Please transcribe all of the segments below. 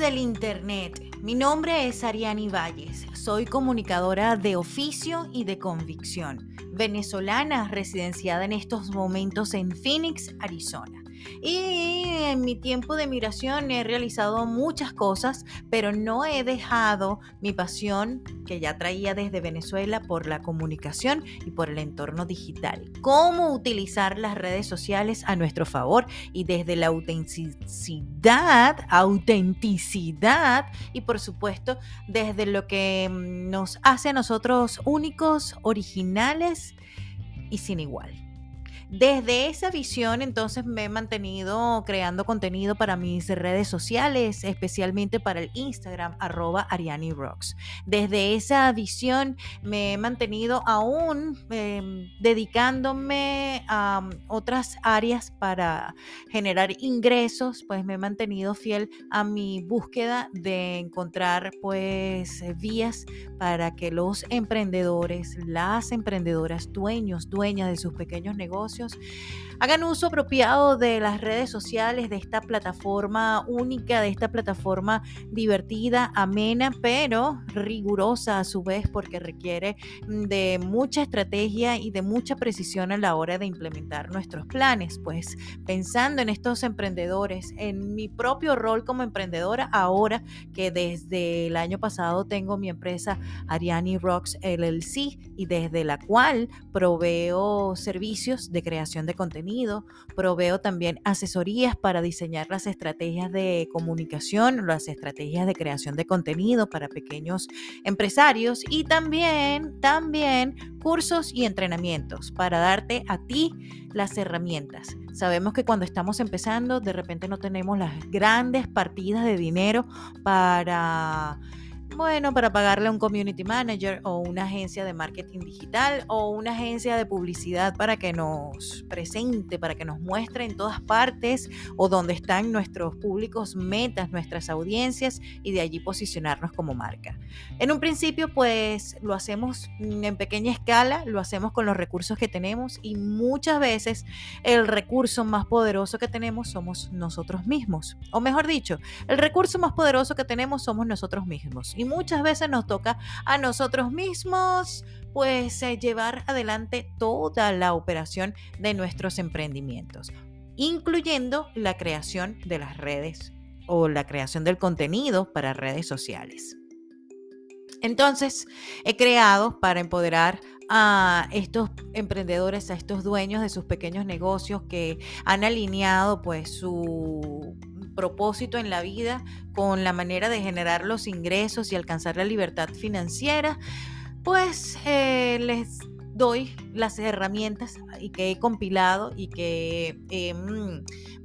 del Internet. Mi nombre es Ariani Valles. Soy comunicadora de oficio y de convicción. Venezolana residenciada en estos momentos en Phoenix, Arizona. Y en mi tiempo de migración he realizado muchas cosas, pero no he dejado mi pasión que ya traía desde Venezuela por la comunicación y por el entorno digital. Cómo utilizar las redes sociales a nuestro favor y desde la autenticidad, autenticidad y por supuesto desde lo que nos hace a nosotros únicos, originales y sin igual. Desde esa visión, entonces me he mantenido creando contenido para mis redes sociales, especialmente para el Instagram, arroba Ariani Rocks. Desde esa visión me he mantenido aún em, dedicándome a otras áreas para generar ingresos, pues me he mantenido fiel a mi búsqueda de encontrar pues vías para que los emprendedores, las emprendedoras, dueños, dueñas de sus pequeños negocios, hagan uso apropiado de las redes sociales, de esta plataforma única, de esta plataforma divertida, amena, pero rigurosa a su vez porque requiere de mucha estrategia y de mucha precisión a la hora de implementar nuestros planes. Pues pensando en estos emprendedores, en mi propio rol como emprendedora, ahora que desde el año pasado tengo mi empresa Ariani Rocks LLC y desde la cual proveo servicios de creación de contenido, proveo también asesorías para diseñar las estrategias de comunicación, las estrategias de creación de contenido para pequeños empresarios y también, también cursos y entrenamientos para darte a ti las herramientas. Sabemos que cuando estamos empezando, de repente no tenemos las grandes partidas de dinero para bueno, para pagarle a un community manager o una agencia de marketing digital o una agencia de publicidad para que nos presente, para que nos muestre en todas partes o donde están nuestros públicos metas, nuestras audiencias y de allí posicionarnos como marca. En un principio, pues lo hacemos en pequeña escala, lo hacemos con los recursos que tenemos y muchas veces el recurso más poderoso que tenemos somos nosotros mismos. O mejor dicho, el recurso más poderoso que tenemos somos nosotros mismos muchas veces nos toca a nosotros mismos pues eh, llevar adelante toda la operación de nuestros emprendimientos, incluyendo la creación de las redes o la creación del contenido para redes sociales. Entonces, he creado para empoderar a estos emprendedores, a estos dueños de sus pequeños negocios que han alineado pues su propósito en la vida, con la manera de generar los ingresos y alcanzar la libertad financiera, pues eh, les doy las herramientas y que he compilado y que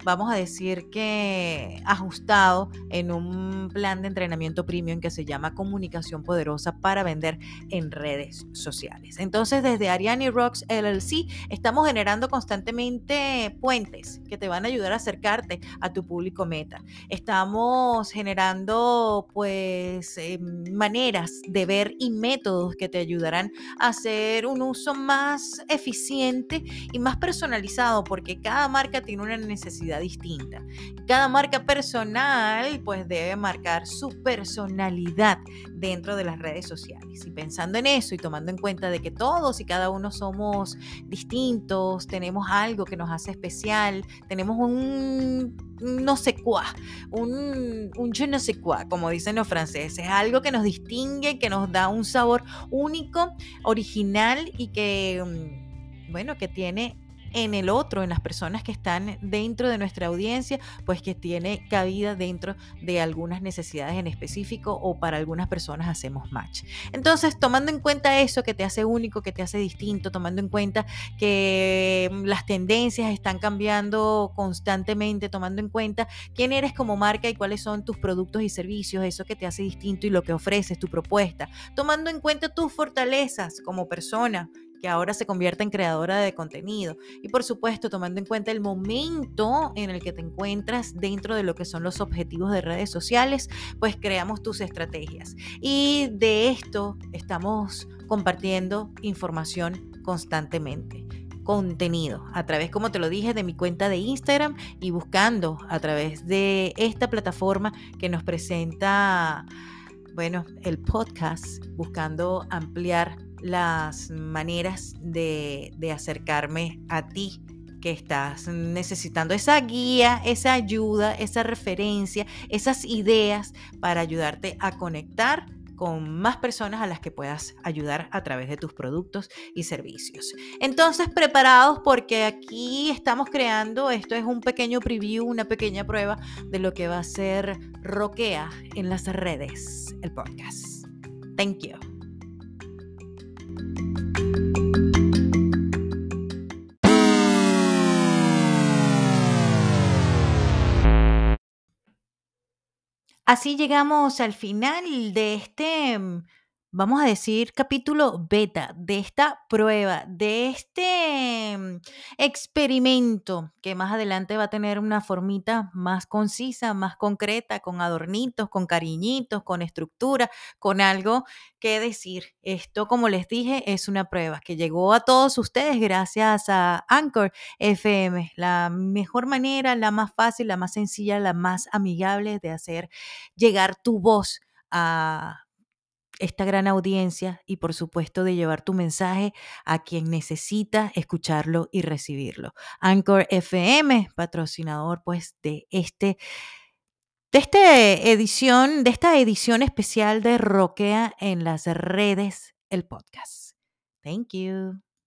vamos a decir que ajustado en un plan de entrenamiento premium que se llama Comunicación Poderosa para vender en redes sociales. Entonces, desde Ariani Rocks LLC estamos generando constantemente puentes que te van a ayudar a acercarte a tu público meta. Estamos generando pues em, maneras de ver y métodos que te ayudarán a hacer un uso más eficiente y más personalizado porque cada marca tiene una necesidad distinta. Cada marca personal pues debe marcar su personalidad dentro de las redes sociales. Y pensando en eso y tomando en cuenta de que todos y cada uno somos distintos, tenemos algo que nos hace especial, tenemos un no sé cuá, un, un je ne sais quoi, como dicen los franceses, algo que nos distingue, que nos da un sabor único, original y que, mm, bueno, que tiene en el otro, en las personas que están dentro de nuestra audiencia, pues que tiene cabida dentro de algunas necesidades en específico o para algunas personas hacemos match. Entonces, tomando en cuenta eso que te hace único, que te hace distinto, tomando en cuenta que mm, las tendencias están cambiando constantemente, tomando en cuenta quién eres como marca y cuáles son tus productos y servicios, eso que te hace distinto y lo que ofreces, tu propuesta, tomando en cuenta tus fortalezas como persona, que ahora se convierte en creadora de contenido. Y por supuesto, tomando en cuenta el momento en el que te encuentras dentro de lo que son los objetivos de redes sociales, pues creamos tus estrategias. Y de esto estamos compartiendo información constantemente. contenido a través, como te lo dije, de mi cuenta de Instagram y buscando a través de esta plataforma que nos presenta, bueno, el podcast, buscando ampliar las maneras de, de acercarme a ti que estás necesitando esa guía, esa ayuda, esa referencia, esas ideas para ayudarte a conectar con más personas a las que puedas ayudar a través de tus productos y servicios. Entonces, preparados porque aquí estamos creando, esto es un pequeño preview, una pequeña prueba de lo que va a ser Roquea en las redes, el podcast. Thank you. Así llegamos al final de este, mm, vamos a decir, capítulo beta, de esta prueba, de este mm, experimento que más adelante va a tener una formita más concisa, más concreta, con adornitos, con cariñitos, con estructura, con algo que decir. Esto, como les dije, es una prueba que llegó a todos ustedes gracias a Anchor FM, la mejor manera, la más fácil, la más sencilla, la más amigable de hacer llegar tu voz a esta gran audiencia y por supuesto de llevar tu mensaje a quien necesita escucharlo y recibirlo. Anchor FM, patrocinador pues de este de esta edición, de esta edición especial de Roquea en las redes, el podcast. Thank you.